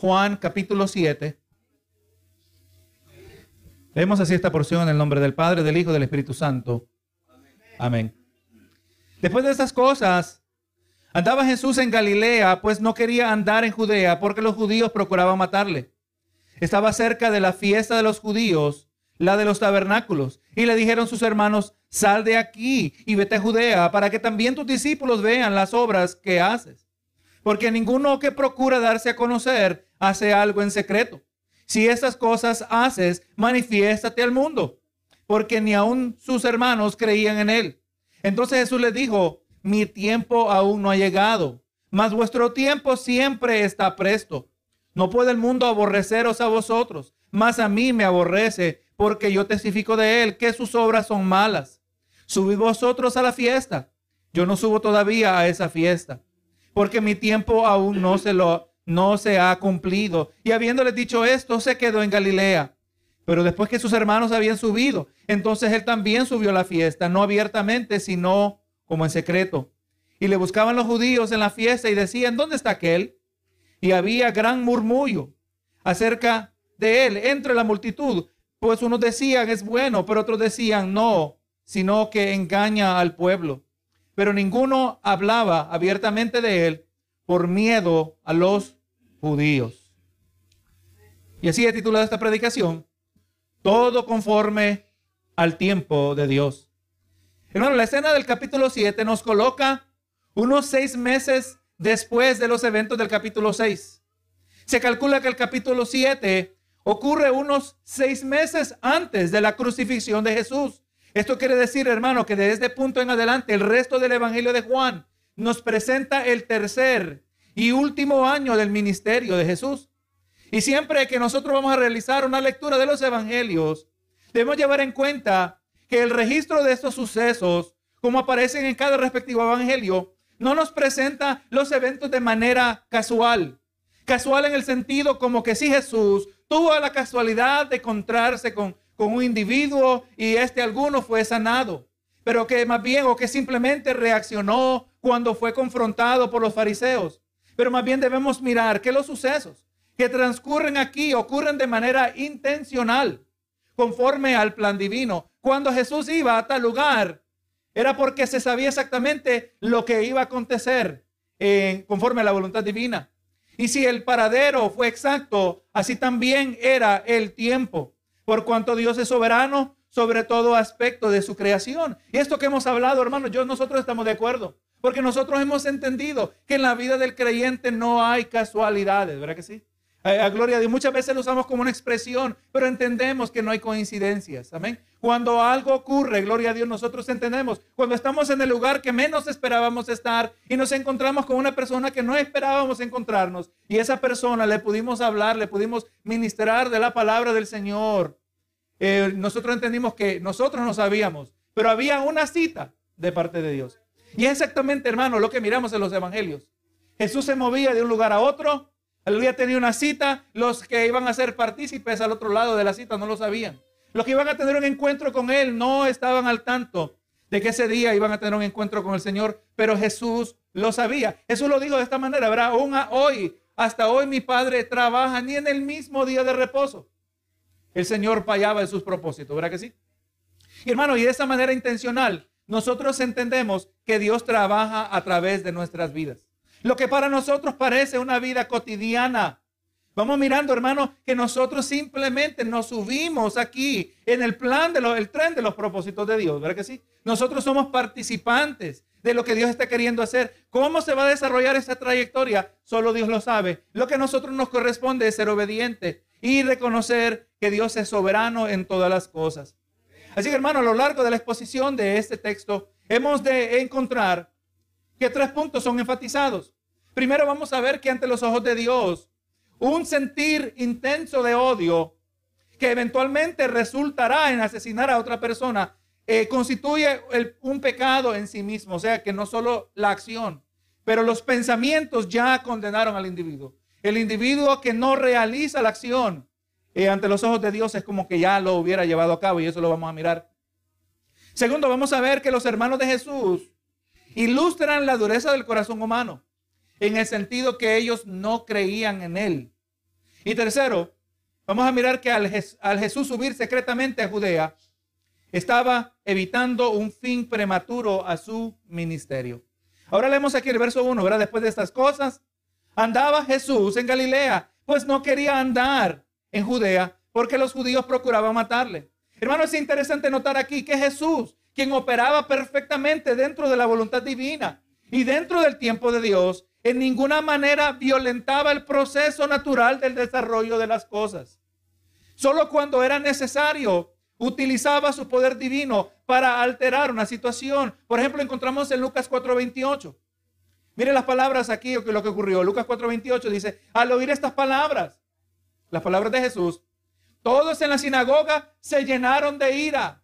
Juan capítulo 7. Leemos así esta porción en el nombre del Padre, del Hijo y del Espíritu Santo. Amén. Después de estas cosas, andaba Jesús en Galilea, pues no quería andar en Judea porque los judíos procuraban matarle. Estaba cerca de la fiesta de los judíos, la de los tabernáculos, y le dijeron sus hermanos, sal de aquí y vete a Judea para que también tus discípulos vean las obras que haces. Porque ninguno que procura darse a conocer hace algo en secreto. Si estas cosas haces, manifiéstate al mundo, porque ni aun sus hermanos creían en él. Entonces Jesús les dijo, mi tiempo aún no ha llegado, mas vuestro tiempo siempre está presto. No puede el mundo aborreceros a vosotros, mas a mí me aborrece, porque yo testifico de él que sus obras son malas. Subid vosotros a la fiesta. Yo no subo todavía a esa fiesta, porque mi tiempo aún no se lo no se ha cumplido. Y habiéndole dicho esto, se quedó en Galilea. Pero después que sus hermanos habían subido, entonces él también subió a la fiesta, no abiertamente, sino como en secreto. Y le buscaban los judíos en la fiesta y decían, ¿dónde está aquel? Y había gran murmullo acerca de él entre la multitud, pues unos decían, es bueno, pero otros decían, no, sino que engaña al pueblo. Pero ninguno hablaba abiertamente de él por miedo a los judíos. Y así he titulado esta predicación, todo conforme al tiempo de Dios. Hermano, la escena del capítulo 7 nos coloca unos seis meses después de los eventos del capítulo 6. Se calcula que el capítulo 7 ocurre unos seis meses antes de la crucifixión de Jesús. Esto quiere decir, hermano, que desde este punto en adelante el resto del Evangelio de Juan nos presenta el tercer y último año del ministerio de Jesús. Y siempre que nosotros vamos a realizar una lectura de los evangelios, debemos llevar en cuenta que el registro de estos sucesos, como aparecen en cada respectivo evangelio, no nos presenta los eventos de manera casual. Casual en el sentido como que si Jesús tuvo la casualidad de encontrarse con, con un individuo y este alguno fue sanado, pero que más bien o que simplemente reaccionó cuando fue confrontado por los fariseos pero más bien debemos mirar que los sucesos que transcurren aquí ocurren de manera intencional, conforme al plan divino. Cuando Jesús iba a tal lugar, era porque se sabía exactamente lo que iba a acontecer eh, conforme a la voluntad divina. Y si el paradero fue exacto, así también era el tiempo, por cuanto Dios es soberano sobre todo aspecto de su creación. Y esto que hemos hablado, hermanos, yo nosotros estamos de acuerdo. Porque nosotros hemos entendido que en la vida del creyente no hay casualidades, ¿verdad que sí? A, gloria a Dios. Muchas veces lo usamos como una expresión, pero entendemos que no hay coincidencias. Amén. Cuando algo ocurre, gloria a Dios, nosotros entendemos. Cuando estamos en el lugar que menos esperábamos estar y nos encontramos con una persona que no esperábamos encontrarnos y esa persona le pudimos hablar, le pudimos ministrar de la palabra del Señor. Eh, nosotros entendimos que nosotros no sabíamos, pero había una cita de parte de Dios. Y exactamente, hermano, lo que miramos en los evangelios. Jesús se movía de un lugar a otro. día tenía una cita. Los que iban a ser partícipes al otro lado de la cita no lo sabían. Los que iban a tener un encuentro con Él no estaban al tanto de que ese día iban a tener un encuentro con el Señor, pero Jesús lo sabía. Jesús lo dijo de esta manera, ¿verdad? Aún hoy, hasta hoy mi Padre trabaja ni en el mismo día de reposo. El Señor fallaba en sus propósitos, ¿verdad que sí? Y hermano, y de esa manera intencional, nosotros entendemos que Dios trabaja a través de nuestras vidas. Lo que para nosotros parece una vida cotidiana. Vamos mirando, hermano, que nosotros simplemente nos subimos aquí en el plan del tren de los propósitos de Dios, ¿verdad que sí? Nosotros somos participantes de lo que Dios está queriendo hacer. ¿Cómo se va a desarrollar esa trayectoria? Solo Dios lo sabe. Lo que a nosotros nos corresponde es ser obediente y reconocer que Dios es soberano en todas las cosas. Así que hermano, a lo largo de la exposición de este texto, hemos de encontrar que tres puntos son enfatizados. Primero vamos a ver que ante los ojos de Dios, un sentir intenso de odio que eventualmente resultará en asesinar a otra persona, eh, constituye un pecado en sí mismo. O sea que no solo la acción, pero los pensamientos ya condenaron al individuo. El individuo que no realiza la acción eh, ante los ojos de Dios es como que ya lo hubiera llevado a cabo y eso lo vamos a mirar. Segundo, vamos a ver que los hermanos de Jesús ilustran la dureza del corazón humano en el sentido que ellos no creían en él. Y tercero, vamos a mirar que al, al Jesús subir secretamente a Judea, estaba evitando un fin prematuro a su ministerio. Ahora leemos aquí el verso 1, ¿verdad? Después de estas cosas, andaba Jesús en Galilea, pues no quería andar en Judea porque los judíos procuraban matarle. Hermano, es interesante notar aquí que Jesús, quien operaba perfectamente dentro de la voluntad divina y dentro del tiempo de Dios, en ninguna manera violentaba el proceso natural del desarrollo de las cosas. Solo cuando era necesario utilizaba su poder divino para alterar una situación. Por ejemplo, encontramos en Lucas 4:28. Mire las palabras aquí, lo que ocurrió. Lucas 4:28 dice, al oír estas palabras, las palabras de Jesús, todos en la sinagoga se llenaron de ira.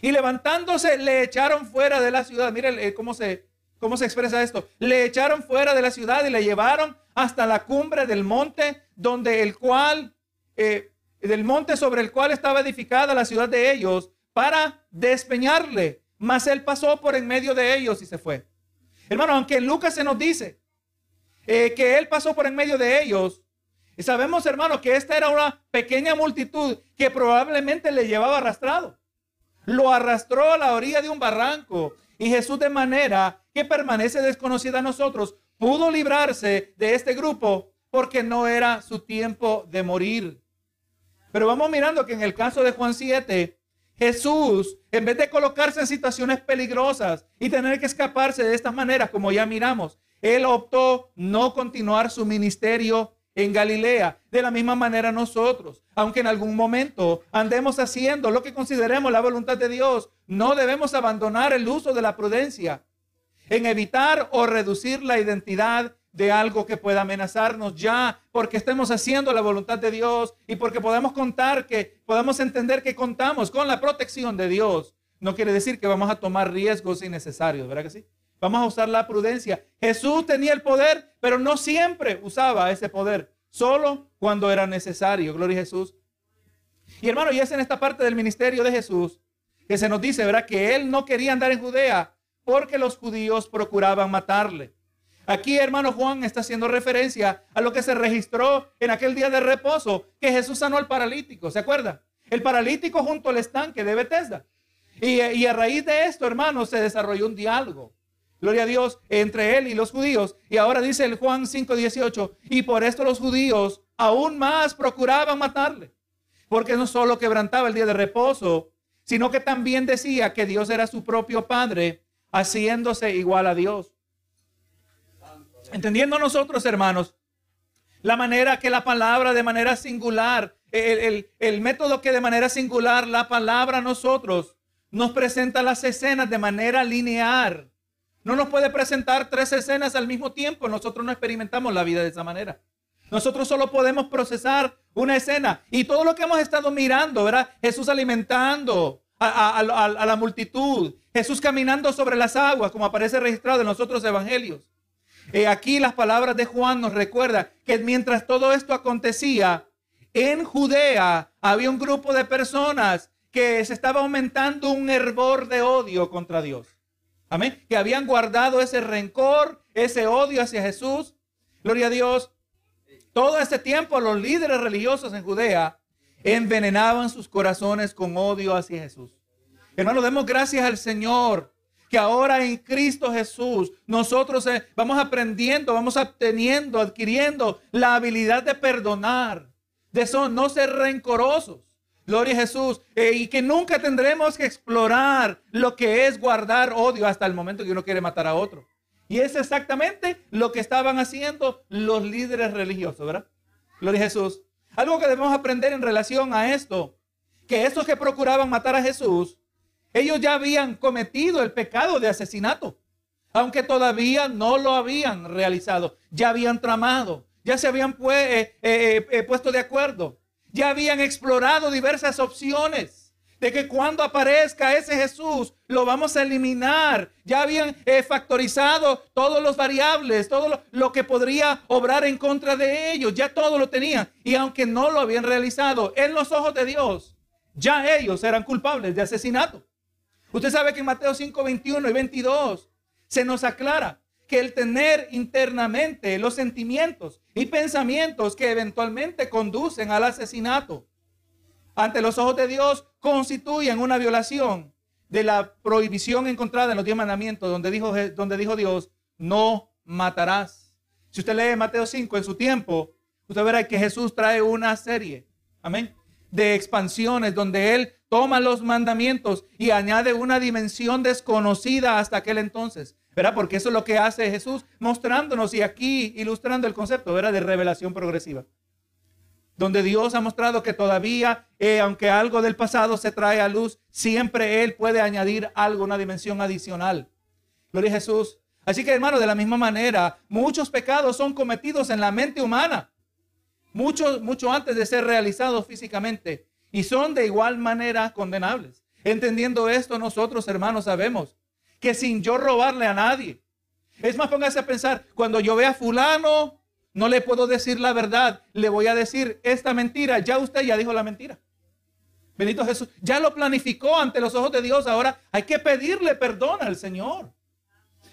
Y levantándose, le echaron fuera de la ciudad. Mire eh, cómo se, cómo se expresa esto. Le echaron fuera de la ciudad y le llevaron hasta la cumbre del monte, donde el cual eh, del monte sobre el cual estaba edificada la ciudad de ellos para despeñarle. Mas él pasó por en medio de ellos y se fue. Hermano, aunque en Lucas se nos dice eh, que él pasó por en medio de ellos, y sabemos, hermano, que esta era una pequeña multitud que probablemente le llevaba arrastrado. Lo arrastró a la orilla de un barranco y Jesús de manera que permanece desconocida a nosotros, pudo librarse de este grupo porque no era su tiempo de morir. Pero vamos mirando que en el caso de Juan 7, Jesús, en vez de colocarse en situaciones peligrosas y tener que escaparse de esta manera, como ya miramos, él optó no continuar su ministerio en Galilea. De la misma manera nosotros, aunque en algún momento andemos haciendo lo que consideremos la voluntad de Dios, no debemos abandonar el uso de la prudencia en evitar o reducir la identidad de algo que pueda amenazarnos ya, porque estemos haciendo la voluntad de Dios y porque podamos contar que, podamos entender que contamos con la protección de Dios. No quiere decir que vamos a tomar riesgos innecesarios, ¿verdad que sí? Vamos a usar la prudencia. Jesús tenía el poder, pero no siempre usaba ese poder, solo cuando era necesario. Gloria a Jesús. Y hermano, y es en esta parte del ministerio de Jesús que se nos dice, ¿verdad? Que él no quería andar en Judea porque los judíos procuraban matarle. Aquí, hermano Juan, está haciendo referencia a lo que se registró en aquel día de reposo, que Jesús sanó al paralítico, ¿se acuerda? El paralítico junto al estanque de Bethesda. Y, y a raíz de esto, hermano, se desarrolló un diálogo. Gloria a Dios entre él y los judíos. Y ahora dice el Juan 5:18, y por esto los judíos aún más procuraban matarle, porque no solo quebrantaba el día de reposo, sino que también decía que Dios era su propio Padre, haciéndose igual a Dios. Entendiendo nosotros, hermanos, la manera que la palabra de manera singular, el, método que de manera singular la palabra a nosotros nos presenta las escenas de manera lineal. No nos puede presentar tres escenas al mismo tiempo. Nosotros no experimentamos la vida de esa manera. Nosotros solo podemos procesar una escena. Y todo lo que hemos estado mirando, ¿verdad? Jesús alimentando a, la multitud. Jesús caminando sobre las aguas, como aparece registrado en los otros evangelios. Eh, aquí las palabras de Juan nos recuerdan que mientras todo esto acontecía, en Judea había un grupo de personas que se estaba aumentando un hervor de odio contra Dios. Amén. Que habían guardado ese rencor, ese odio hacia Jesús. Gloria a Dios. Todo este tiempo los líderes religiosos en Judea envenenaban sus corazones con odio hacia Jesús. Hermano, demos gracias al Señor que ahora en Cristo Jesús nosotros eh, vamos aprendiendo, vamos obteniendo, adquiriendo la habilidad de perdonar, de no ser rencorosos. Gloria a Jesús. Eh, y que nunca tendremos que explorar lo que es guardar odio hasta el momento que uno quiere matar a otro. Y es exactamente lo que estaban haciendo los líderes religiosos, ¿verdad? Gloria a Jesús. Algo que debemos aprender en relación a esto, que esos que procuraban matar a Jesús ellos ya habían cometido el pecado de asesinato, aunque todavía no lo habían realizado. Ya habían tramado, ya se habían eh, eh, puesto de acuerdo, ya habían explorado diversas opciones de que cuando aparezca ese Jesús lo vamos a eliminar. Ya habían factorizado todos los variables, todo lo, lo, que podría obrar en contra de ellos, ya todo lo tenían. Y aunque no lo habían realizado en los ojos de Dios, ya ellos eran culpables de asesinato. Usted sabe que en Mateo 5, 21 y 22 se nos aclara que el tener internamente los sentimientos y pensamientos que eventualmente conducen al asesinato ante los ojos de Dios constituyen una violación de la prohibición encontrada en los diez mandamientos, donde dijo, donde dijo Dios, no matarás. Si usted lee Mateo 5 en su tiempo, usted verá que Jesús trae una serie, amén, de expansiones donde Él toma los mandamientos y añade una dimensión desconocida hasta aquel entonces. ¿Verdad? Porque eso es lo que hace Jesús, mostrándonos y aquí ilustrando el concepto. De revelación progresiva. Donde Dios ha mostrado que todavía, eh, aunque algo del pasado se trae a luz, siempre Él puede añadir algo, una dimensión adicional. Gloria a Jesús. Así que, hermano, de la misma manera, muchos pecados son cometidos en la mente humana, mucho, mucho antes de ser realizados físicamente, y son de igual manera condenables. Entendiendo esto, nosotros, hermanos, sabemos que sin yo robarle a nadie. Es más, póngase a pensar, cuando yo vea a fulano, no le puedo decir la verdad, le voy a decir esta mentira, ya usted ya dijo la mentira. Bendito Jesús, ya lo planificó ante los ojos de Dios, ahora hay que pedirle perdón al Señor.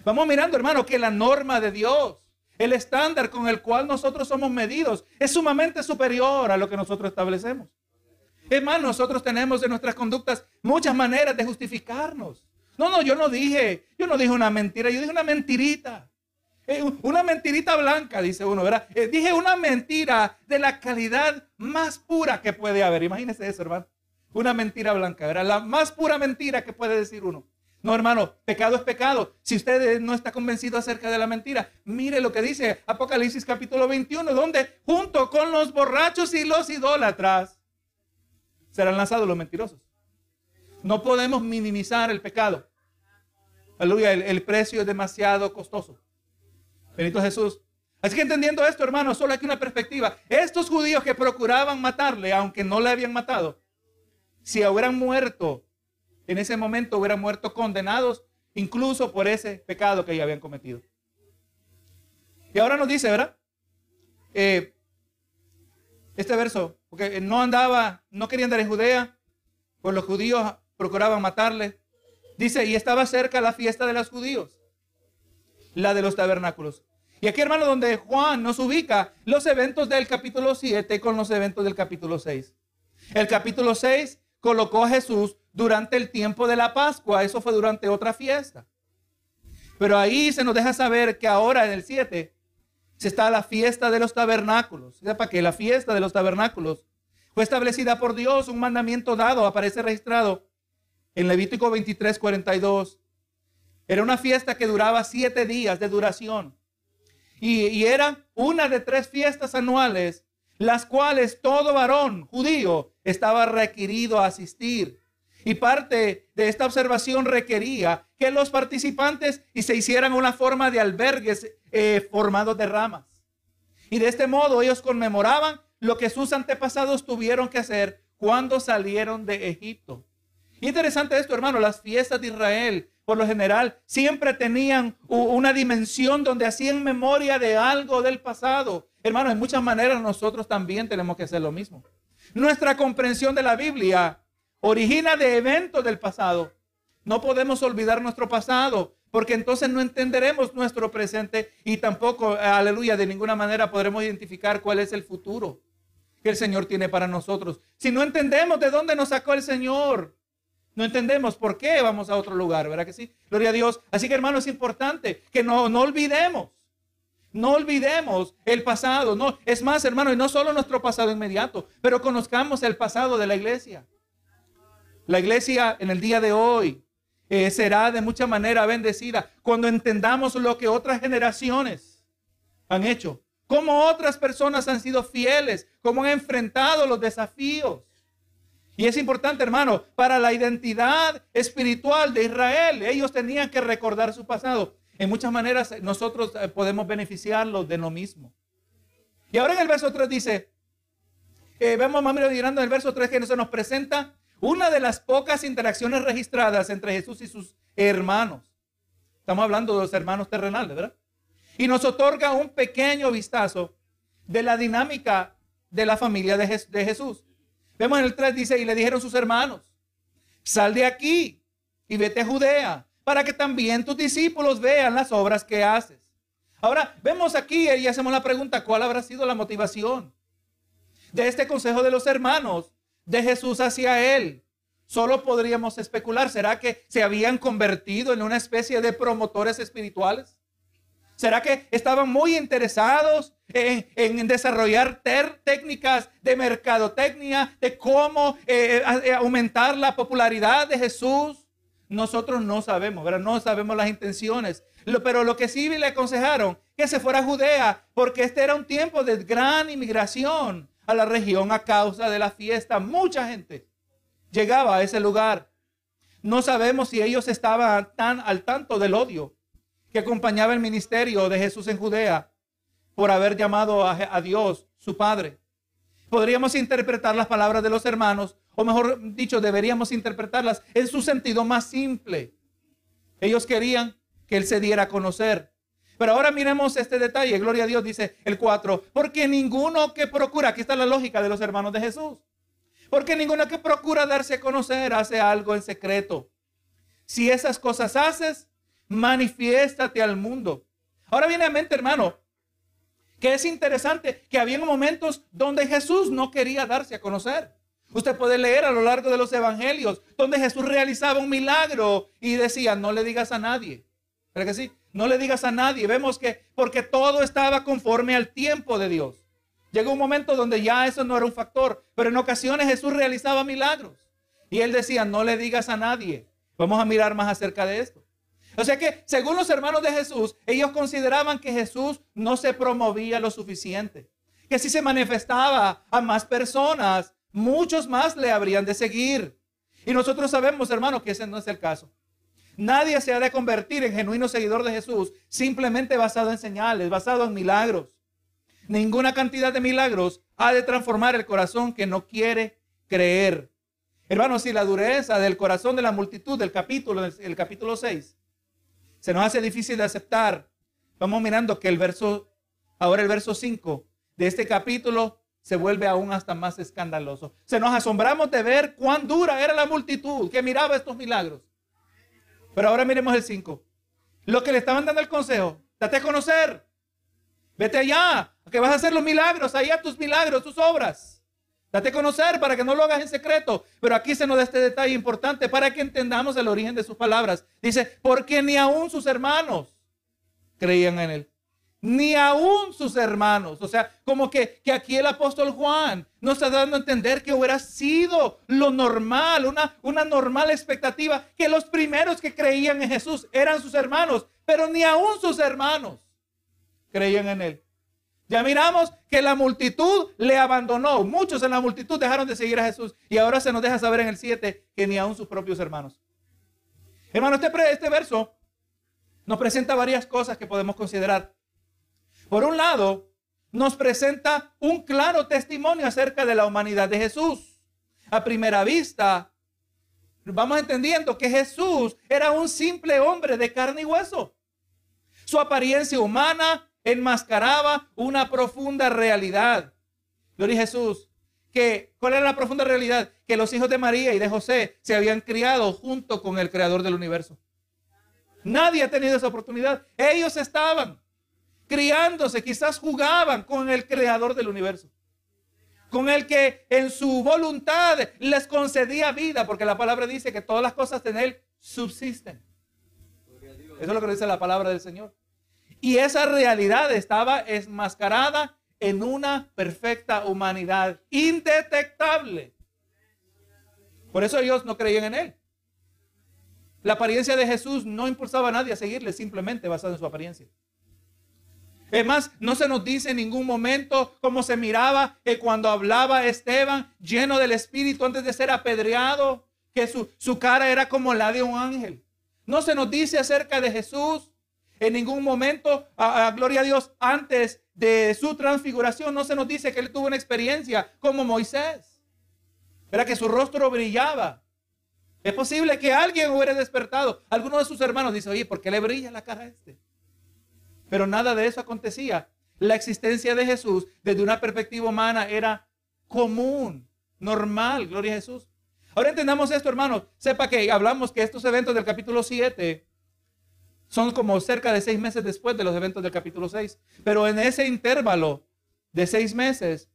Vamos mirando, hermano, que la norma de Dios, el estándar con el cual nosotros somos medidos, es sumamente superior a lo que nosotros establecemos. Hermano, nosotros tenemos en nuestras conductas muchas maneras de justificarnos. No, no, yo no dije, yo no dije una mentira, yo dije una mentirita. Eh, una mentirita blanca, dice uno, ¿verdad? Eh, dije una mentira de la calidad más pura que puede haber. Imagínese eso, hermano. Una mentira blanca, ¿verdad? La más pura mentira que puede decir uno. No, hermano, pecado es pecado. Si usted no está convencido acerca de la mentira, mire lo que dice Apocalipsis capítulo 21, donde junto con los borrachos y los idólatras serán lanzados los mentirosos. No podemos minimizar el pecado. Aleluya, el, precio es demasiado costoso. Benito Jesús. Así que entendiendo esto, hermano, solo aquí una perspectiva. Estos judíos que procuraban matarle, aunque no le habían matado, si hubieran muerto en ese momento, hubieran muerto condenados incluso por ese pecado que ellos habían cometido. Y ahora nos dice, ¿verdad? Eh, este verso, porque no andaba, no quería andar en Judea, pues los judíos procuraban matarle. Dice, y estaba cerca la fiesta de los judíos, la de los tabernáculos. Y aquí, hermano, donde Juan nos ubica los eventos del capítulo 7 con los eventos del capítulo 6. El capítulo 6 colocó a Jesús durante el tiempo de la Pascua, eso fue durante otra fiesta. Pero ahí se nos deja saber que ahora en el 7 se está la fiesta de los tabernáculos. Sepa que la fiesta de los tabernáculos fue establecida por Dios, un mandamiento dado, aparece registrado en Levítico 23, 42. Era una fiesta que duraba siete días de duración. Y, era una de tres fiestas anuales, las cuales todo varón judío estaba requerido a asistir. Y parte de esta observación requería que los participantes y se hicieran una forma de albergues eh, formados de ramas. Y de este modo ellos conmemoraban lo que sus antepasados tuvieron que hacer cuando salieron de Egipto. Interesante esto, hermano. Las fiestas de Israel, por lo general, siempre tenían una dimensión donde hacían memoria de algo del pasado. Hermano, en muchas maneras nosotros también tenemos que hacer lo mismo. Nuestra comprensión de la Biblia origina de eventos del pasado. No podemos olvidar nuestro pasado, porque entonces no entenderemos nuestro presente y tampoco, aleluya, de ninguna manera podremos identificar cuál es el futuro que el Señor tiene para nosotros. Si no entendemos de dónde nos sacó el Señor, no entendemos por qué vamos a otro lugar, ¿verdad que sí? Gloria a Dios. Así que hermano, es importante que no, no olvidemos. No olvidemos el pasado. No, es más, hermano, y no solo nuestro pasado inmediato, pero conozcamos el pasado de la iglesia. La iglesia en el día de hoy eh, será de mucha manera bendecida cuando entendamos lo que otras generaciones han hecho, cómo otras personas han sido fieles, cómo han enfrentado los desafíos y es importante, hermano, para la identidad espiritual de Israel. Ellos tenían que recordar su pasado. En muchas maneras nosotros eh, podemos beneficiarlos de lo mismo. Y ahora en el verso 3 dice, eh, vemos más mirando en el verso 3 que se nos presenta una de las pocas interacciones registradas entre Jesús y sus hermanos. Estamos hablando de los hermanos terrenales, ¿verdad? Y nos otorga un pequeño vistazo de la dinámica de la familia de Jesús. Vemos en el 3 dice, y le dijeron sus hermanos, sal de aquí y vete a Judea, para que también tus discípulos vean las obras que haces. Ahora vemos aquí y hacemos la pregunta, ¿cuál habrá sido la motivación de este consejo de los hermanos de Jesús hacia él? Solo podríamos especular, ¿será que se habían convertido en una especie de promotores espirituales? ¿Será que estaban muy interesados en, desarrollar técnicas de mercadotecnia, de cómo eh, eh, aumentar la popularidad de Jesús? Nosotros no sabemos. No sabemos las intenciones. pero lo que sí le aconsejaron que se fuera a Judea, porque este era un tiempo de gran inmigración a la región a causa de la fiesta. Mucha gente llegaba a ese lugar. No sabemos si ellos estaban tan al tanto del odio que acompañaba el ministerio de Jesús en Judea por haber llamado a, Dios su Padre. Podríamos interpretar las palabras de los hermanos, o mejor dicho, deberíamos interpretarlas en su sentido más simple. Ellos querían que Él se diera a conocer. Pero ahora miremos este detalle. Gloria a Dios, dice el 4. Porque ninguno que procura, aquí está la lógica de los hermanos de Jesús. Porque ninguno que procura darse a conocer hace algo en secreto. Si esas cosas haces, manifiéstate al mundo. Ahora viene a mente, hermano, que es interesante que había momentos donde Jesús no quería darse a conocer. Usted puede leer a lo largo de los evangelios donde Jesús realizaba un milagro y decía, no le digas a nadie. ¿Pero que sí? No le digas a nadie. Vemos que porque todo estaba conforme al tiempo de Dios. Llegó un momento donde ya eso no era un factor, pero en ocasiones Jesús realizaba milagros. Y él decía, no le digas a nadie. Vamos a mirar más acerca de esto. O sea que, según los hermanos de Jesús, ellos consideraban que Jesús no se promovía lo suficiente. Que si se manifestaba a más personas, muchos más le habrían de seguir. Y nosotros sabemos, hermano, que ese no es el caso. Nadie se ha de convertir en genuino seguidor de Jesús simplemente basado en señales, basado en milagros. Ninguna cantidad de milagros ha de transformar el corazón que no quiere creer. Hermanos, si la dureza del corazón de la multitud del capítulo, el capítulo 6, se nos hace difícil de aceptar. Vamos mirando que el verso, ahora el verso 5 de este capítulo se vuelve aún hasta más escandaloso. Se nos asombramos de ver cuán dura era la multitud que miraba estos milagros. Pero ahora miremos el 5. Lo que le estaban dando el consejo, date a conocer. Vete allá, que vas a hacer los milagros, allá tus milagros, tus obras. Date a conocer para que no lo hagas en secreto. Pero aquí se nos da este detalle importante para que entendamos el origen de sus palabras. Dice, porque ni aún sus hermanos creían en él. Ni aún sus hermanos. O sea, como que, que aquí el apóstol Juan nos está dando a entender que hubiera sido lo normal, una, una normal expectativa, que los primeros que creían en Jesús eran sus hermanos, pero ni aún sus hermanos creían en él. Ya miramos que la multitud le abandonó. Muchos en la multitud dejaron de seguir a Jesús. Y ahora se nos deja saber en el 7 que ni aún sus propios hermanos. Hermano, este, este verso nos presenta varias cosas que podemos considerar. Por un lado, nos presenta un claro testimonio acerca de la humanidad de Jesús. A primera vista, vamos entendiendo que Jesús era un simple hombre de carne y hueso. Su apariencia humana enmascaraba una profunda realidad. Gloria a Jesús. Que, ¿Cuál era la profunda realidad? Que los hijos de María y de José se habían criado junto con el creador del universo. Nadie ha tenido esa oportunidad. Ellos estaban criándose, quizás jugaban con el creador del universo. Con el que en su voluntad les concedía vida, porque la palabra dice que todas las cosas en él subsisten. Eso es lo que dice la palabra del Señor. Y esa realidad estaba enmascarada en una perfecta humanidad indetectable. Por eso ellos no creían en él. La apariencia de Jesús no impulsaba a nadie a seguirle, simplemente basado en su apariencia. Es más, no se nos dice en ningún momento cómo se miraba que cuando hablaba Esteban, lleno del Espíritu antes de ser apedreado, que su, su cara era como la de un ángel. No se nos dice acerca de Jesús en ningún momento, a, gloria a Dios, antes de su transfiguración, no se nos dice que él tuvo una experiencia como Moisés. Era que su rostro brillaba. Es posible que alguien hubiera despertado. Alguno de sus hermanos dice, oye, ¿por qué le brilla la cara a este? Pero nada de eso acontecía. La existencia de Jesús desde una perspectiva humana era común, normal, gloria a Jesús. Ahora entendamos esto, hermanos. Sepa que hablamos que estos eventos del capítulo 7 Son como cerca de seis meses después de los eventos del capítulo 6. Pero en ese intervalo de seis meses,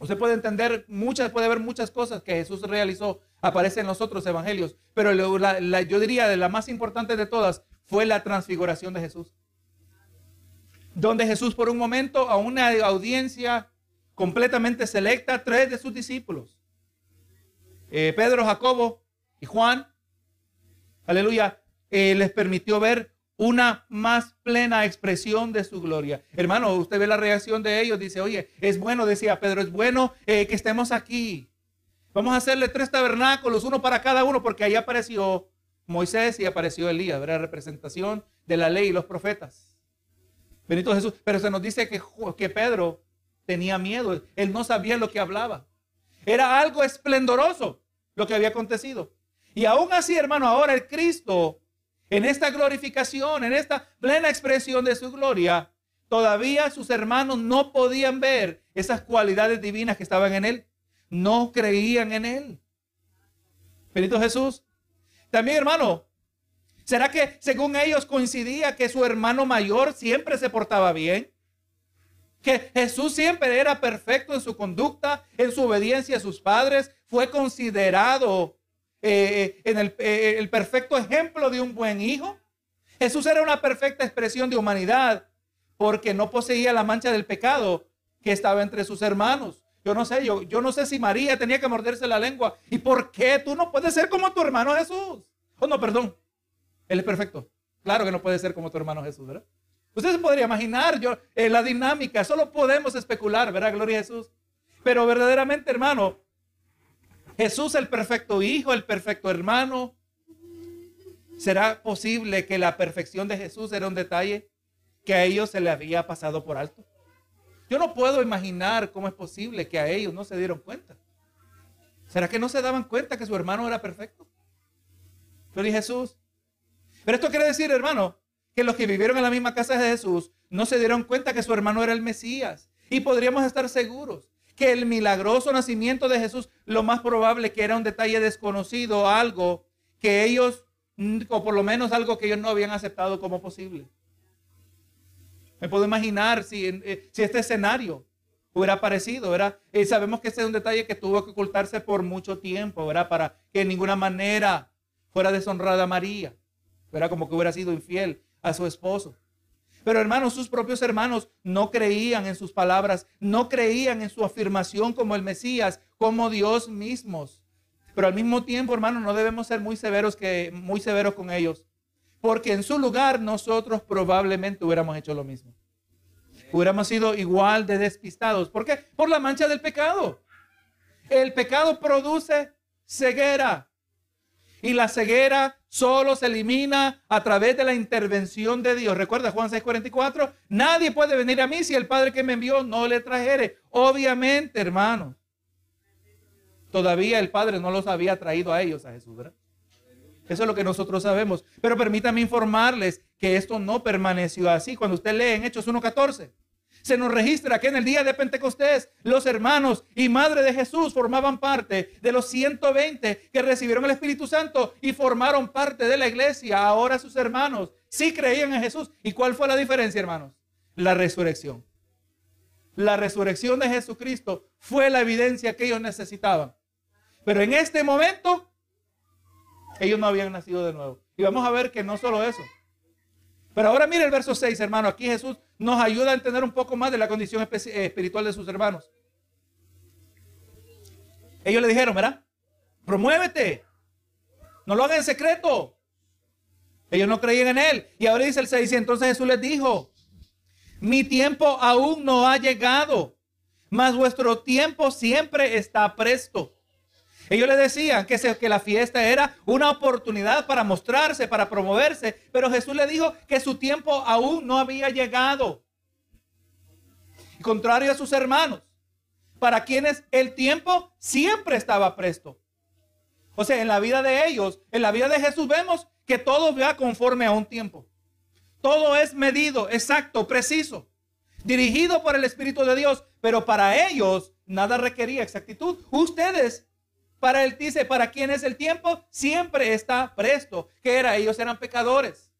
usted puede entender muchas, puede ver muchas cosas que Jesús realizó, aparecen en los otros evangelios. Pero yo diría de la más importante de todas fue la transfiguración de Jesús. Donde Jesús por un momento a una audiencia completamente selecta, tres de sus discípulos, eh, Pedro, Jacobo y Juan, aleluya, eh, les permitió ver una más plena expresión de su gloria. Hermano, usted ve la reacción de ellos, dice, oye, es bueno, decía Pedro, es bueno eh, que estemos aquí. Vamos a hacerle tres tabernáculos, uno para cada uno, porque ahí apareció Moisés y apareció Elías, la representación de la ley y los profetas. Benito Jesús, pero se nos dice que, que Pedro tenía miedo, él no sabía lo que hablaba. Era algo esplendoroso lo que había acontecido. Y aún así, hermano, ahora el Cristo, en esta glorificación, en esta plena expresión de su gloria, todavía sus hermanos no podían ver esas cualidades divinas que estaban en él. No creían en él. Benito Jesús. También, hermano, ¿será que según ellos coincidía que su hermano mayor siempre se portaba bien? Que Jesús siempre era perfecto en su conducta, en su obediencia a sus padres, fue considerado eh, en el, eh, el perfecto ejemplo de un buen hijo. Jesús era una perfecta expresión de humanidad porque no poseía la mancha del pecado que estaba entre sus hermanos. Yo no sé, yo, yo no sé si María tenía que morderse la lengua. ¿Y por qué tú no puedes ser como tu hermano Jesús? Oh, no, perdón. Él es perfecto. Claro que no puede ser como tu hermano Jesús, ¿verdad? Usted se podría imaginar yo, eh, la dinámica, solo podemos especular, ¿verdad? Gloria a Jesús. Pero verdaderamente, hermano, Jesús el perfecto hijo, el perfecto hermano. ¿Será posible que la perfección de Jesús era un detalle que a ellos se le había pasado por alto? Yo no puedo imaginar cómo es posible que a ellos no se dieron cuenta. ¿Será que no se daban cuenta que su hermano era perfecto? Pero y Jesús. Pero esto quiere decir, hermano, que los que vivieron en la misma casa de Jesús no se dieron cuenta que su hermano era el Mesías. Y podríamos estar seguros que el milagroso nacimiento de Jesús, lo más probable que era un detalle desconocido, algo que ellos, mm, o por lo menos algo que ellos no habían aceptado como posible. Me puedo imaginar si, eh, si este escenario hubiera aparecido. Y sabemos que ese es un detalle que tuvo que ocultarse por mucho tiempo, ¿verdad? Para que de ninguna manera fuera deshonrada María, ¿verdad? Como que hubiera sido infiel a su esposo. Pero hermanos, sus propios hermanos no creían en sus palabras, no creían en su afirmación como el Mesías, como Dios mismos. Pero al mismo tiempo, hermanos, no debemos ser muy severos que muy severos con ellos, porque en su lugar nosotros probablemente hubiéramos hecho lo mismo. Hubiéramos sido igual de despistados. ¿Por qué? Por la mancha del pecado. El pecado produce ceguera. Y la ceguera solo se elimina a través de la intervención de Dios. Recuerda Juan 6:44, nadie puede venir a mí si el Padre que me envió no le trajere. Obviamente, hermano. Todavía el Padre no los había traído a ellos, a Jesús, ¿verdad? Eso es lo que nosotros sabemos. Pero permítame informarles que esto no permaneció así. Cuando usted lee en Hechos 1.14, se nos registra que en el día de Pentecostés los hermanos y madre de Jesús formaban parte de los 120 que recibieron el Espíritu Santo y formaron parte de la iglesia. Ahora sus hermanos sí creían en Jesús. ¿Y cuál fue la diferencia, hermanos? La resurrección. La resurrección de Jesucristo fue la evidencia que ellos necesitaban. Pero en este momento, ellos no habían nacido de nuevo. Y vamos a ver que no solo eso. Pero ahora mire el verso 6, hermano. Aquí Jesús nos ayuda a entender un poco más de la condición espiritual de sus hermanos. Ellos le dijeron, ¿verdad? Promuévete. No lo hagan en secreto. Ellos no creían en él. Y ahora dice el 6, y entonces Jesús les dijo, mi tiempo aún no ha llegado, mas vuestro tiempo siempre está presto. Ellos le decían que, la fiesta era una oportunidad para mostrarse, para promoverse, pero Jesús le dijo que su tiempo aún no había llegado. Contrario a sus hermanos, para quienes el tiempo siempre estaba presto. O sea, en la vida de ellos, en la vida de Jesús vemos que todo va conforme a un tiempo. Todo es medido, exacto, preciso, dirigido por el Espíritu de Dios, pero para ellos nada requería exactitud. Ustedes para él dice, para quien es el tiempo, siempre está presto. Que era, ellos eran pecadores.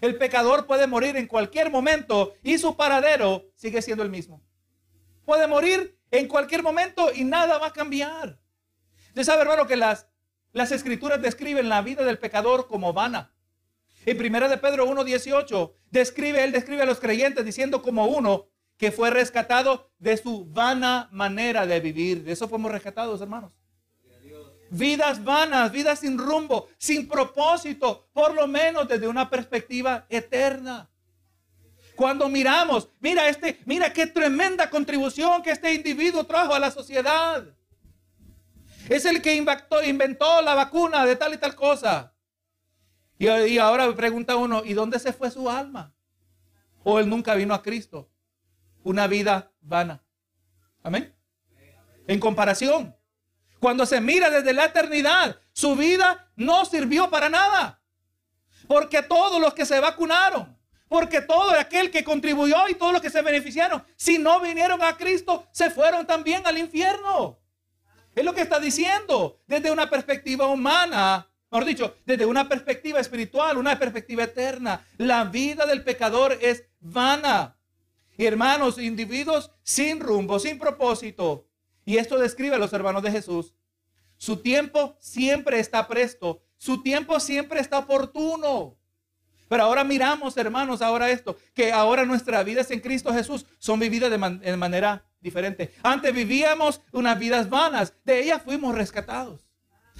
El pecador puede morir en cualquier momento y su paradero sigue siendo el mismo. Puede morir en cualquier momento y nada va a cambiar. Usted sabe, hermano, que las, las escrituras describen la vida del pecador como vana. En primera de Pedro 1.18 describe, él describe a los creyentes diciendo como uno que fue rescatado de su vana manera de vivir. De eso fuimos rescatados, hermanos. Vidas vanas, vidas sin rumbo, sin propósito, por lo menos desde una perspectiva eterna. Cuando miramos, mira este, mira qué tremenda contribución que este individuo trajo a la sociedad. Es el que inventó, la vacuna de tal y tal cosa. Y, y ahora pregunta uno, ¿y dónde se fue su alma? ¿O él nunca vino a Cristo? Una vida vana. Amén. En comparación, cuando se mira desde la eternidad, su vida no sirvió para nada. Porque todos los que se vacunaron, porque todo aquel que contribuyó y todos los que se beneficiaron, si no vinieron a Cristo, se fueron también al infierno. Es lo que está diciendo desde una perspectiva humana. Mejor dicho, desde una perspectiva espiritual, una perspectiva eterna. La vida del pecador es vana. Y hermanos, individuos sin rumbo, sin propósito. Y esto describe a los hermanos de Jesús. Su tiempo siempre está presto. Su tiempo siempre está oportuno. Pero ahora miramos, hermanos, ahora esto, que ahora nuestras vidas en Cristo Jesús son vividas de, manera diferente. Antes vivíamos unas vidas vanas, de ellas fuimos rescatados.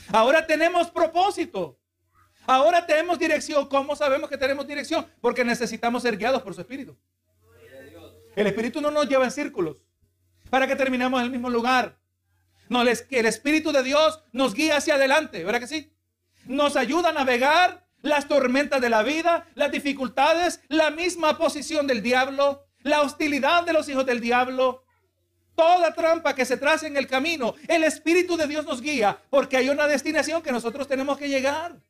Ahora tenemos propósito. Ahora tenemos dirección. ¿Cómo sabemos que tenemos dirección? Porque necesitamos ser guiados por su Espíritu. El Espíritu no nos lleva en círculos para que terminemos en el mismo lugar. No, el Espíritu de Dios nos guía hacia adelante, ¿verdad que sí? Nos ayuda a navegar las tormentas de la vida, las dificultades, la misma posición del diablo, la hostilidad de los hijos del diablo, toda trampa que se trace en el camino. El Espíritu de Dios nos guía porque hay una destinación que nosotros tenemos que llegar.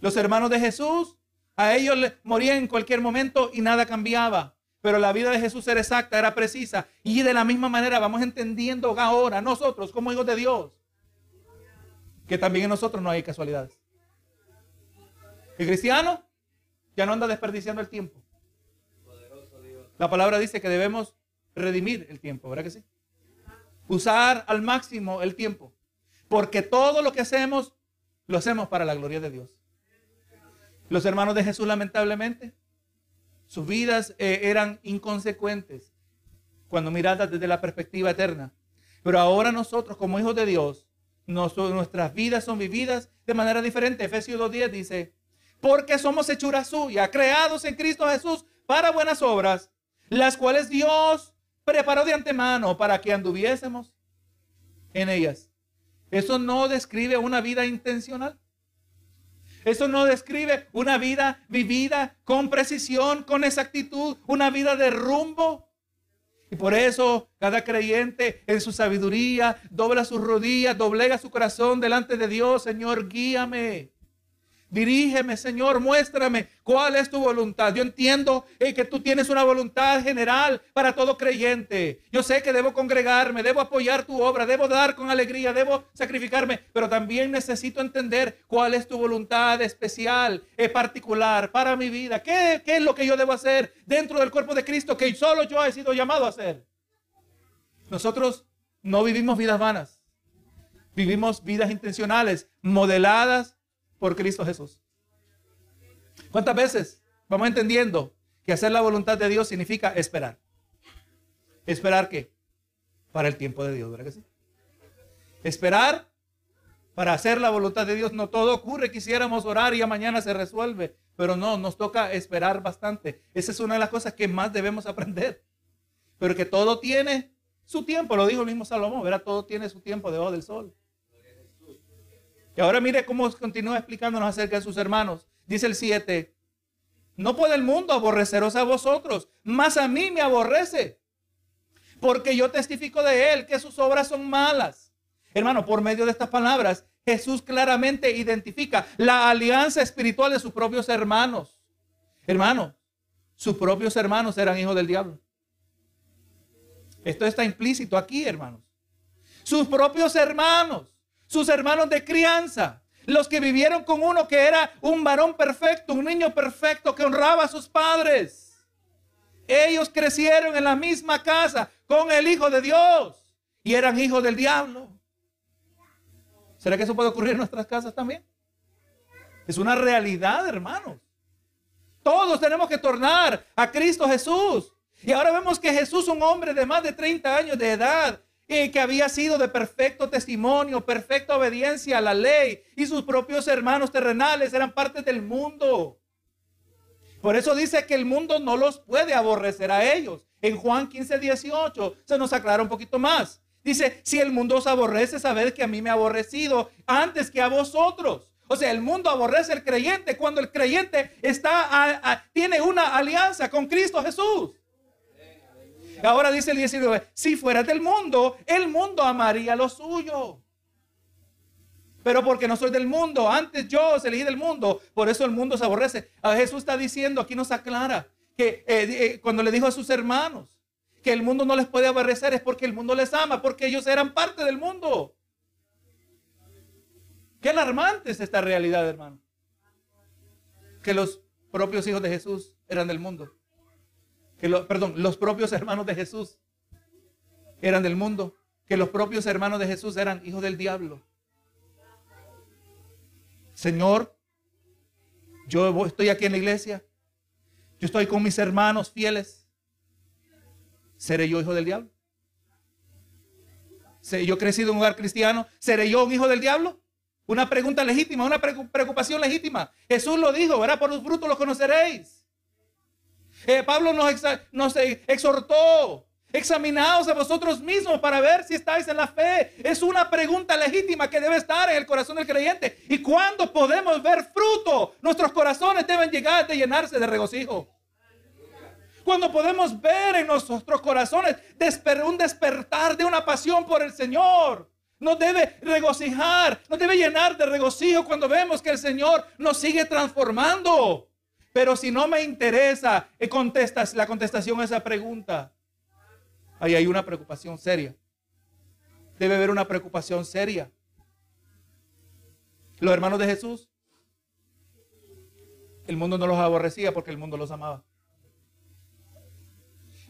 Los hermanos de Jesús, a ellos morían en cualquier momento y nada cambiaba. Pero la vida de Jesús era exacta, era precisa. Y de la misma manera vamos entendiendo ahora, nosotros como hijos de Dios, que también en nosotros no hay casualidades. El cristiano ya no anda desperdiciando el tiempo. La palabra dice que debemos redimir el tiempo, ¿verdad que sí? Usar al máximo el tiempo. Porque todo lo que hacemos, lo hacemos para la gloria de Dios. Los hermanos de Jesús, lamentablemente, sus vidas eh, eran inconsecuentes cuando miradas desde la perspectiva eterna. Pero ahora nosotros, como hijos de Dios, nuestras vidas son vividas de manera diferente. Efesios 2.10 dice, porque somos hechura suya, creados en Cristo Jesús para buenas obras, las cuales Dios preparó de antemano para que anduviésemos en ellas. Eso no describe una vida intencional. Eso no describe una vida vivida con precisión, con exactitud, una vida de rumbo. Y por eso cada creyente en su sabiduría dobla sus rodillas, doblega su corazón delante de Dios. Señor, guíame. Dirígeme, Señor, muéstrame cuál es tu voluntad. Yo entiendo eh, que tú tienes una voluntad general para todo creyente. Yo sé que debo congregarme, debo apoyar tu obra, debo dar con alegría, debo sacrificarme, pero también necesito entender cuál es tu voluntad especial, eh, particular para mi vida. ¿Qué, ¿Qué es lo que yo debo hacer dentro del cuerpo de Cristo que solo yo he sido llamado a hacer? Nosotros no vivimos vidas vanas, vivimos vidas intencionales, modeladas por Cristo Jesús. ¿Cuántas veces vamos entendiendo que hacer la voluntad de Dios significa esperar? ¿Esperar qué? Para el tiempo de Dios, ¿verdad que sí? Esperar para hacer la voluntad de Dios. No todo ocurre, quisiéramos orar y a mañana se resuelve, pero no, nos toca esperar bastante. Esa es una de las cosas que más debemos aprender. Pero que todo tiene su tiempo, lo dijo el mismo Salomón, ¿verdad? Todo tiene su tiempo debajo del sol. Y ahora mire cómo continúa explicándonos acerca de sus hermanos. Dice el 7, no puede el mundo aborreceros a vosotros, más a mí me aborrece, porque yo testifico de él que sus obras son malas. Hermano, por medio de estas palabras, Jesús claramente identifica la alianza espiritual de sus propios hermanos. Hermano, sus propios hermanos eran hijos del diablo. Esto está implícito aquí, hermanos. Sus propios hermanos sus hermanos de crianza, Los que vivieron con uno que era un varón perfecto, un niño perfecto que honraba a sus padres. Ellos crecieron en la misma casa con el Hijo de Dios y eran hijos del diablo. ¿Será que eso puede ocurrir en nuestras casas también? Es una realidad, hermanos. Todos tenemos que tornar a Cristo Jesús. Y ahora vemos que Jesús, un hombre de más de 30 años de edad, que había sido de perfecto testimonio, perfecta obediencia a la ley, y sus propios hermanos terrenales eran parte del mundo. Por eso dice que el mundo no los puede aborrecer a ellos. En Juan 15, 18 se nos aclara un poquito más. Dice, si el mundo os aborrece, sabed que a mí me ha aborrecido antes que a vosotros. O sea, el mundo aborrece al creyente cuando el creyente está tiene una alianza con Cristo Jesús. Ahora dice el 19, si fuera del mundo, el mundo amaría lo suyo. Pero porque no soy del mundo, antes yo os elegí del mundo, por eso el mundo se aborrece. A Jesús está diciendo, aquí nos aclara, que eh, eh, cuando le dijo a sus hermanos que el mundo no les puede aborrecer es porque el mundo les ama, porque ellos eran parte del mundo. Qué alarmante es esta realidad, hermano. Que los propios hijos de Jesús eran del mundo que perdón, los propios hermanos de Jesús eran del mundo, que los propios hermanos de Jesús eran hijos del diablo. Señor, yo estoy aquí en la iglesia, yo estoy con mis hermanos fieles. ¿Seré yo hijo del diablo? ¿Yo he crecido en un hogar cristiano? ¿Seré yo un hijo del diablo? Una pregunta legítima, una preocupación legítima. Jesús lo dijo, ¿verdad? Por los frutos los conoceréis. Eh, Pablo nos, nos exhortó. Examinaos a vosotros mismos para ver si estáis en la fe. Es una pregunta legítima que debe estar en el corazón del creyente. ¿Y cuándo podemos ver fruto? Nuestros corazones deben llegar de llenarse de regocijo. Cuando podemos ver en nuestros corazones un despertar de una pasión por el Señor. Nos debe regocijar, nos debe llenar de regocijo cuando vemos que el Señor nos sigue transformando. Pero si no me interesa, eh, contestas la contestación a esa pregunta. Ahí hay una preocupación seria. Debe haber una preocupación seria. Los hermanos de Jesús, el mundo no los aborrecía porque el mundo los amaba.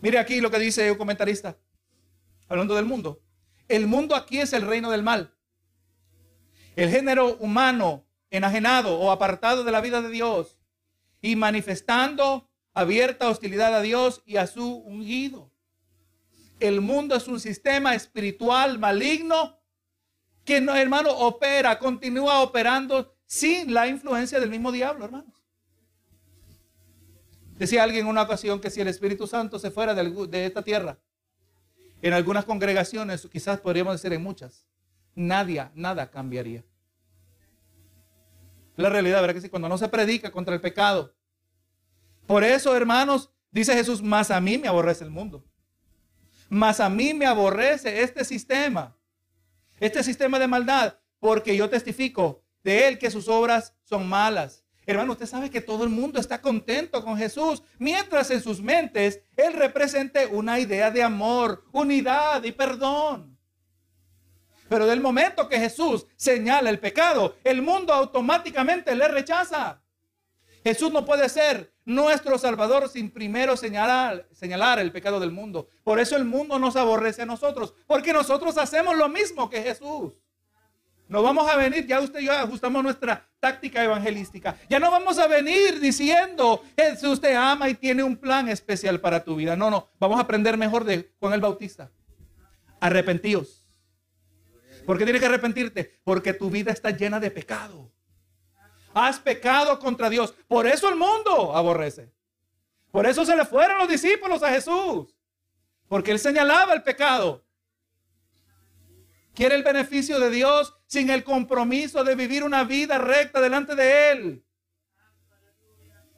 Mire aquí lo que dice un comentarista, hablando del mundo. El mundo aquí es el reino del mal. El género humano enajenado o apartado de la vida de Dios y manifestando abierta hostilidad a Dios y a su ungido. El mundo es un sistema espiritual maligno que, no, hermano, opera, continúa operando sin la influencia del mismo diablo, hermanos. Decía alguien en una ocasión que si el Espíritu Santo se fuera de, de esta tierra, en algunas congregaciones, quizás podríamos decir en muchas, nadie, nada cambiaría. La realidad, ¿verdad que sí? Cuando no se predica contra el pecado. Por eso, hermanos, dice Jesús, más a mí me aborrece el mundo. Más a mí me aborrece este sistema. Este sistema de maldad. Porque yo testifico de él que sus obras son malas. Hermano, usted sabe que todo el mundo está contento con Jesús, mientras en sus mentes Él represente una idea de amor, unidad y perdón. Pero del momento que Jesús señala el pecado, el mundo automáticamente le rechaza. Jesús no puede ser nuestro Salvador sin primero señalar, el pecado del mundo. Por eso el mundo nos aborrece a nosotros, porque nosotros hacemos lo mismo que Jesús. No vamos a venir, ya usted y yo ajustamos nuestra táctica evangelística. Ya no vamos a venir diciendo, Jesús te ama y tiene un plan especial para tu vida. No, no, vamos a aprender mejor de Juan el Bautista. Arrepentíos. ¿Por qué tienes que arrepentirte? Porque tu vida está llena de pecado. Has pecado contra Dios. Por eso el mundo aborrece. Por eso se le fueron los discípulos a Jesús. Porque él señalaba el pecado. Quiere el beneficio de Dios sin el compromiso de vivir una vida recta delante de Él.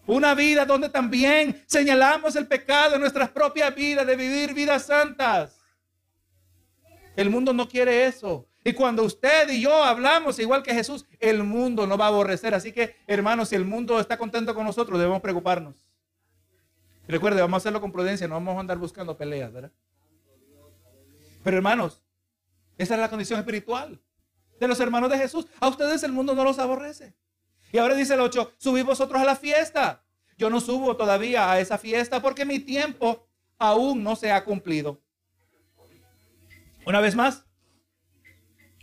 Una vida donde también señalamos el pecado en nuestras propias vidas, de vivir vidas santas. El mundo no quiere eso. Y cuando usted y yo hablamos igual que Jesús, el mundo no va a aborrecer. Así que, hermanos, si el mundo está contento con nosotros, debemos preocuparnos. recuerde, vamos a hacerlo con prudencia, no vamos a andar buscando peleas, ¿verdad? Pero hermanos, esa es la condición espiritual de los hermanos de Jesús. A ustedes el mundo no los aborrece. Y ahora dice el 8, subid vosotros a la fiesta. Yo no subo todavía a esa fiesta porque mi tiempo aún no se ha cumplido. Una vez más,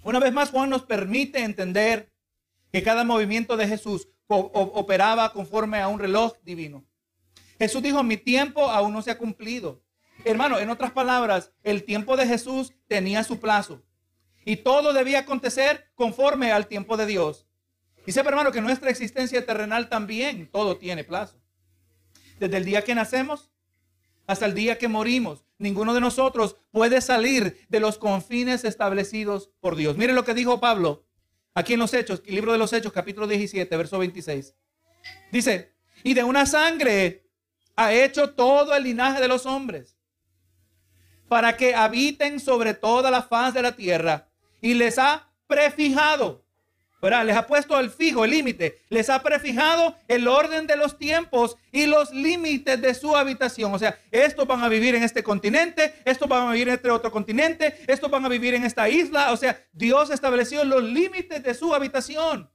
una vez más Juan nos permite entender que cada movimiento de Jesús operaba conforme a un reloj divino. Jesús dijo, mi tiempo aún no se ha cumplido. Hermano, en otras palabras, el tiempo de Jesús tenía su plazo. Y todo debía acontecer conforme al tiempo de Dios. Y sepa, hermano, que nuestra existencia terrenal también todo tiene plazo. Desde el día que nacemos hasta el día que morimos, ninguno de nosotros puede salir de los confines establecidos por Dios. Miren lo que dijo Pablo aquí en los Hechos, el libro de los Hechos, capítulo 17, verso 26. Dice, y de una sangre ha hecho todo el linaje de los hombres, para que habiten sobre toda la faz de la tierra, y les ha prefijado les ha puesto el fijo, el límite. Les ha prefijado el orden de los tiempos y los límites de su habitación. O sea, estos van a vivir en este continente, estos van a vivir en este otro continente, estos van a vivir en esta isla. O sea, Dios estableció los límites de su habitación.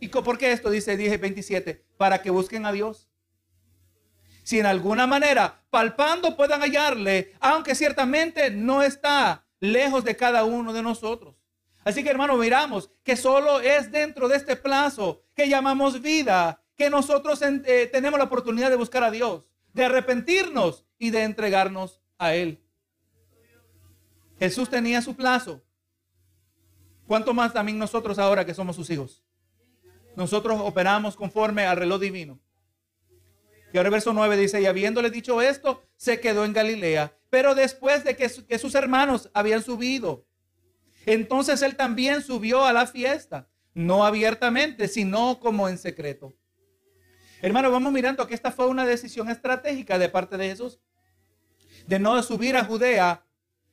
¿Y por qué esto? Dice, dije 27, para que busquen a Dios. Si en alguna manera, palpando, puedan hallarle, aunque ciertamente no está lejos de cada uno de nosotros. Así que hermano, miramos que solo es dentro de este plazo que llamamos vida que nosotros eh, tenemos la oportunidad de buscar a Dios, de arrepentirnos y de entregarnos a Él. Jesús tenía su plazo. ¿Cuánto más también nosotros ahora que somos sus hijos? Nosotros operamos conforme al reloj divino. Y ahora el verso 9 dice, y habiéndole dicho esto, se quedó en Galilea. Pero después de que, que sus hermanos habían subido entonces él también subió a la fiesta, no abiertamente, sino como en secreto. Hermano, vamos mirando que esta fue una decisión estratégica de parte de Jesús, de no subir a Judea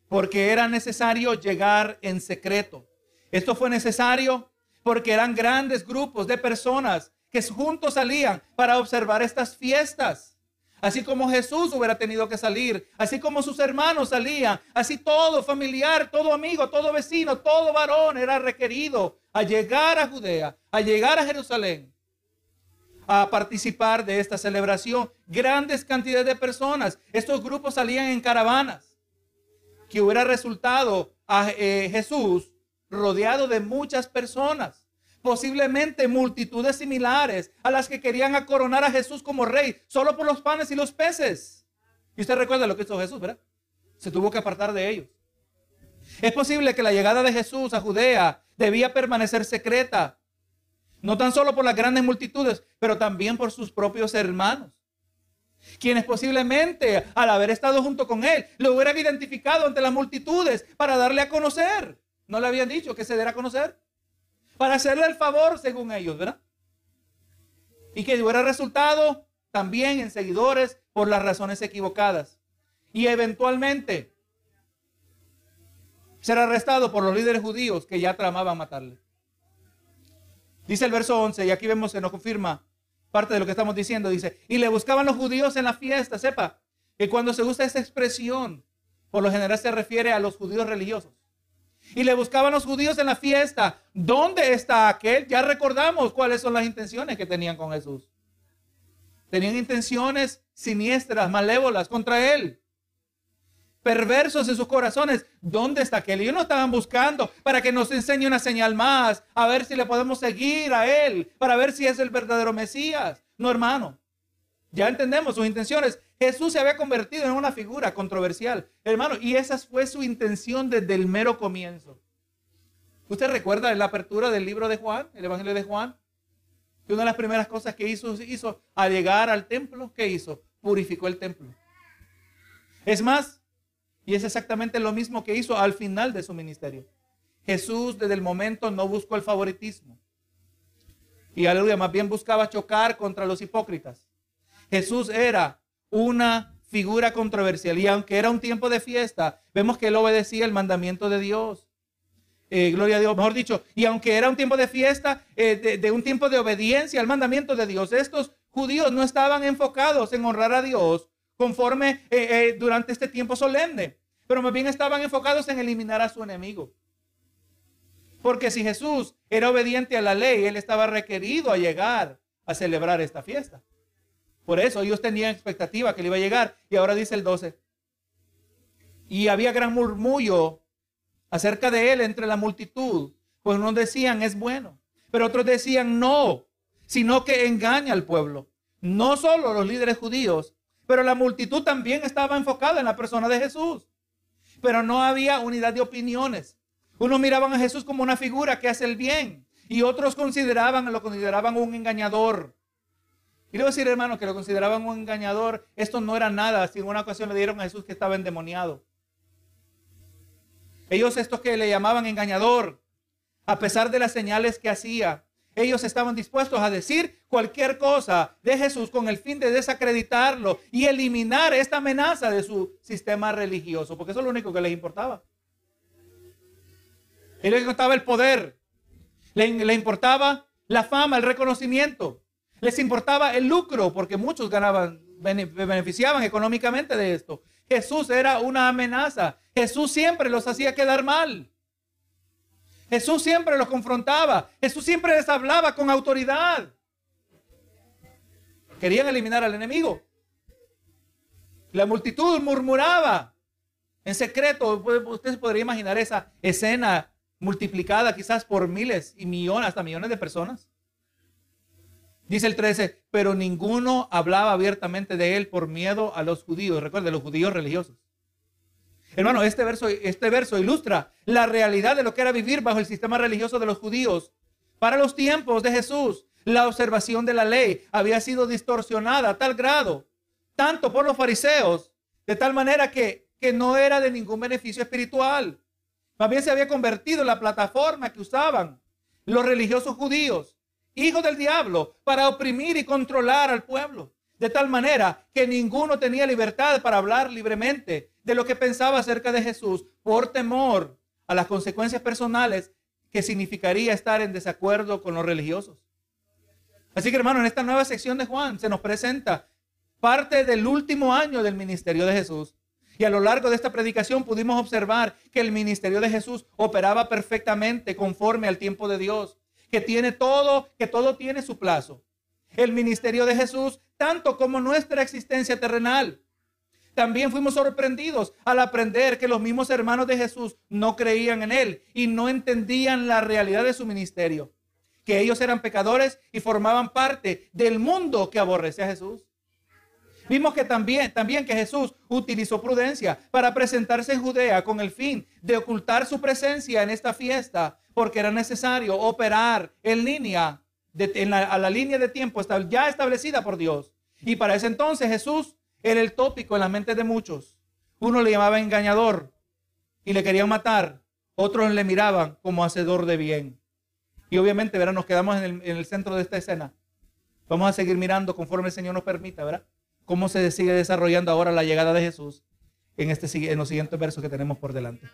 porque era necesario llegar en secreto. Esto fue necesario porque eran grandes grupos de personas que juntos salían para observar estas fiestas. Así como Jesús hubiera tenido que salir, así como sus hermanos salían, así todo familiar, todo amigo, todo vecino, todo varón era requerido a llegar a Judea, a llegar a Jerusalén, a participar de esta celebración. Grandes cantidades de personas. Estos grupos salían en caravanas, que hubiera resultado a eh, Jesús rodeado de muchas personas posiblemente multitudes similares a las que querían acoronar a Jesús como rey, solo por los panes y los peces. Y usted recuerda lo que hizo Jesús, ¿verdad? Se tuvo que apartar de ellos. Es posible que la llegada de Jesús a Judea debía permanecer secreta, no tan solo por las grandes multitudes, pero también por sus propios hermanos, quienes posiblemente al haber estado junto con él, lo hubieran identificado ante las multitudes para darle a conocer. ¿No le habían dicho que se diera a conocer? Para hacerle el favor según ellos, ¿verdad? Y que hubiera resultado también en seguidores por las razones equivocadas. Y eventualmente ser arrestado por los líderes judíos que ya tramaban matarle. Dice el verso 11, y aquí vemos, se nos confirma parte de lo que estamos diciendo, dice, y le buscaban los judíos en la fiesta, sepa, que cuando se usa esa expresión, por lo general se refiere a los judíos religiosos. Y le buscaban los judíos en la fiesta. ¿Dónde está aquel? Ya recordamos cuáles son las intenciones que tenían con Jesús. Tenían intenciones siniestras, malévolas contra él. Perversos en sus corazones. ¿Dónde está aquel? Ellos no estaban buscando para que nos enseñe una señal más, a ver si le podemos seguir a él, para ver si es el verdadero Mesías. No, hermano. Ya entendemos sus intenciones. Jesús se había convertido en una figura controversial, hermano, y esa fue su intención desde el mero comienzo. ¿Usted recuerda la apertura del libro de Juan, el Evangelio de Juan? Que una de las primeras cosas que hizo, hizo al llegar al templo, ¿qué hizo? Purificó el templo. Es más, y es exactamente lo mismo que hizo al final de su ministerio. Jesús desde el momento no buscó el favoritismo. Y aleluya, más bien buscaba chocar contra los hipócritas. Jesús era una figura controversial y aunque era un tiempo de fiesta, vemos que él obedecía el mandamiento de Dios. Eh, gloria a Dios, mejor dicho, y aunque era un tiempo de fiesta, eh, de, un tiempo de obediencia al mandamiento de Dios, estos judíos no estaban enfocados en honrar a Dios conforme eh, durante este tiempo solemne, pero más bien estaban enfocados en eliminar a su enemigo. Porque si Jesús era obediente a la ley, él estaba requerido a llegar a celebrar esta fiesta. Por eso ellos tenían expectativa que él iba a llegar. Y ahora dice el 12. Y había gran murmullo acerca de él entre la multitud. Pues unos decían es bueno, pero otros decían no, sino que engaña al pueblo. No solo los líderes judíos, pero la multitud también estaba enfocada en la persona de Jesús. Pero no había unidad de opiniones. Unos miraban a Jesús como una figura que hace el bien y otros consideraban, lo consideraban un engañador. Y a decir, hermano, que lo consideraban un engañador. Esto no era nada. Si en una ocasión le dieron a Jesús que estaba endemoniado. Ellos, estos que le llamaban engañador, a pesar de las señales que hacía, ellos estaban dispuestos a decir cualquier cosa de Jesús con el fin de desacreditarlo y eliminar esta amenaza de su sistema religioso, porque eso es lo único que les importaba. Les importaba el poder, le, importaba la fama, el reconocimiento, les importaba el lucro, porque muchos ganaban, beneficiaban económicamente de esto. Jesús era una amenaza. Jesús siempre los hacía quedar mal. Jesús siempre los confrontaba. Jesús siempre les hablaba con autoridad. Querían eliminar al enemigo. La multitud murmuraba en secreto. Usted podría imaginar esa escena multiplicada quizás por miles y millones, hasta millones de personas. Dice el 13, pero ninguno hablaba abiertamente de él por miedo a los judíos. Recuerde, los judíos religiosos. Hermano, este verso, este verso ilustra la realidad de lo que era vivir bajo el sistema religioso de los judíos. Para los tiempos de Jesús, la observación de la ley había sido distorsionada a tal grado, tanto por los fariseos, de tal manera que, que no era de ningún beneficio espiritual. Más bien se había convertido en la plataforma que usaban los religiosos judíos, hijos del diablo, para oprimir y controlar al pueblo. De tal manera que ninguno tenía libertad para hablar libremente de lo que pensaba acerca de Jesús por temor a las consecuencias personales que significaría estar en desacuerdo con los religiosos. Así que hermano, en esta nueva sección de Juan se nos presenta parte del último año del ministerio de Jesús. Y a lo largo de esta predicación pudimos observar que el ministerio de Jesús operaba perfectamente conforme al tiempo de Dios, que tiene todo, que todo tiene su plazo. El ministerio de Jesús, tanto como nuestra existencia terrenal. También fuimos sorprendidos al aprender que los mismos hermanos de Jesús no creían en él y no entendían la realidad de su ministerio, que ellos eran pecadores y formaban parte del mundo que aborrece a Jesús. Vimos que también, también que Jesús utilizó prudencia para presentarse en Judea con el fin de ocultar su presencia en esta fiesta, porque era necesario operar en línea, de, a la línea de tiempo ya establecida por Dios. Y para ese entonces Jesús era el tópico en la mente de muchos. Uno le llamaba engañador y le querían matar. Otros le miraban como hacedor de bien. Y obviamente, ¿verdad? Nos quedamos en el, en el centro de esta escena. Vamos a seguir mirando conforme el Señor nos permita, ¿verdad? cómo se sigue desarrollando ahora la llegada de Jesús en, este, en los siguientes versos que tenemos por delante.